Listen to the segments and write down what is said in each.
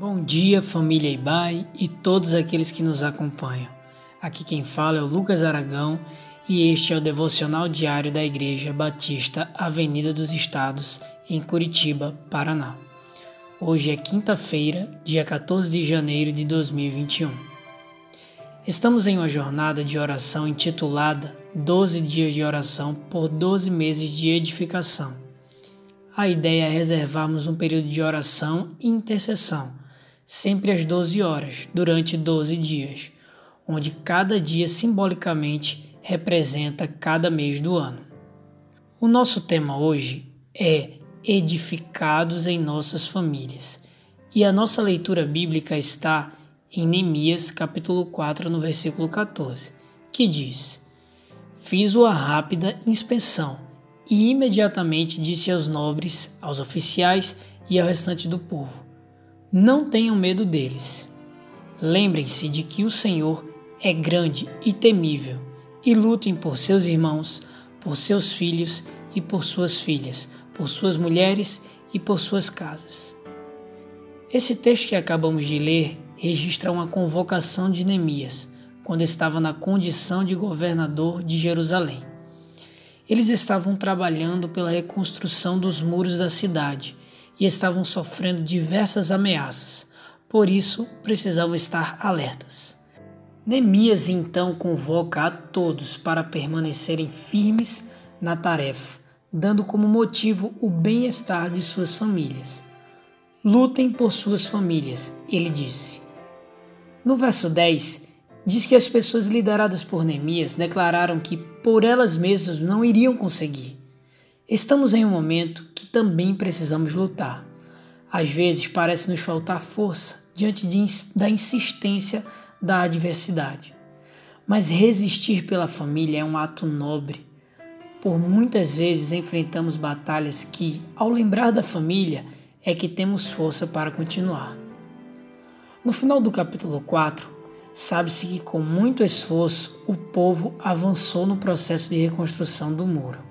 Bom dia, família Ibai e todos aqueles que nos acompanham. Aqui quem fala é o Lucas Aragão e este é o devocional diário da Igreja Batista Avenida dos Estados, em Curitiba, Paraná. Hoje é quinta-feira, dia 14 de janeiro de 2021. Estamos em uma jornada de oração intitulada 12 dias de oração por 12 meses de edificação. A ideia é reservarmos um período de oração e intercessão sempre às 12 horas, durante 12 dias, onde cada dia simbolicamente representa cada mês do ano. O nosso tema hoje é Edificados em nossas famílias, e a nossa leitura bíblica está em Neemias capítulo 4, no versículo 14, que diz: Fiz uma rápida inspeção e imediatamente disse aos nobres, aos oficiais e ao restante do povo: não tenham medo deles. Lembrem-se de que o Senhor é grande e temível, e lutem por seus irmãos, por seus filhos e por suas filhas, por suas mulheres e por suas casas. Esse texto que acabamos de ler registra uma convocação de Neemias, quando estava na condição de governador de Jerusalém. Eles estavam trabalhando pela reconstrução dos muros da cidade e estavam sofrendo diversas ameaças, por isso precisavam estar alertas. Neemias então convoca a todos para permanecerem firmes na tarefa, dando como motivo o bem-estar de suas famílias. Lutem por suas famílias, ele disse. No verso 10, diz que as pessoas lideradas por Neemias declararam que por elas mesmas não iriam conseguir. Estamos em um momento também precisamos lutar. Às vezes parece nos faltar força diante de, da insistência da adversidade. Mas resistir pela família é um ato nobre. Por muitas vezes enfrentamos batalhas que, ao lembrar da família, é que temos força para continuar. No final do capítulo 4, sabe-se que com muito esforço o povo avançou no processo de reconstrução do muro.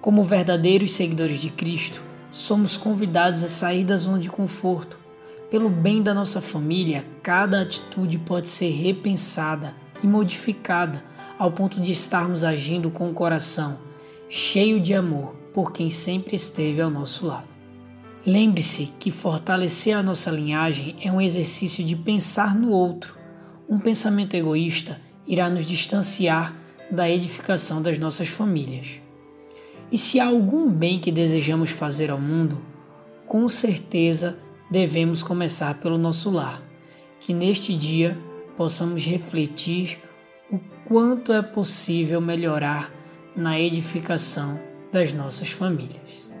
Como verdadeiros seguidores de Cristo, somos convidados a sair da zona de conforto. Pelo bem da nossa família, cada atitude pode ser repensada e modificada ao ponto de estarmos agindo com o coração cheio de amor por quem sempre esteve ao nosso lado. Lembre-se que fortalecer a nossa linhagem é um exercício de pensar no outro. Um pensamento egoísta irá nos distanciar da edificação das nossas famílias. E se há algum bem que desejamos fazer ao mundo, com certeza devemos começar pelo nosso lar. Que neste dia possamos refletir o quanto é possível melhorar na edificação das nossas famílias.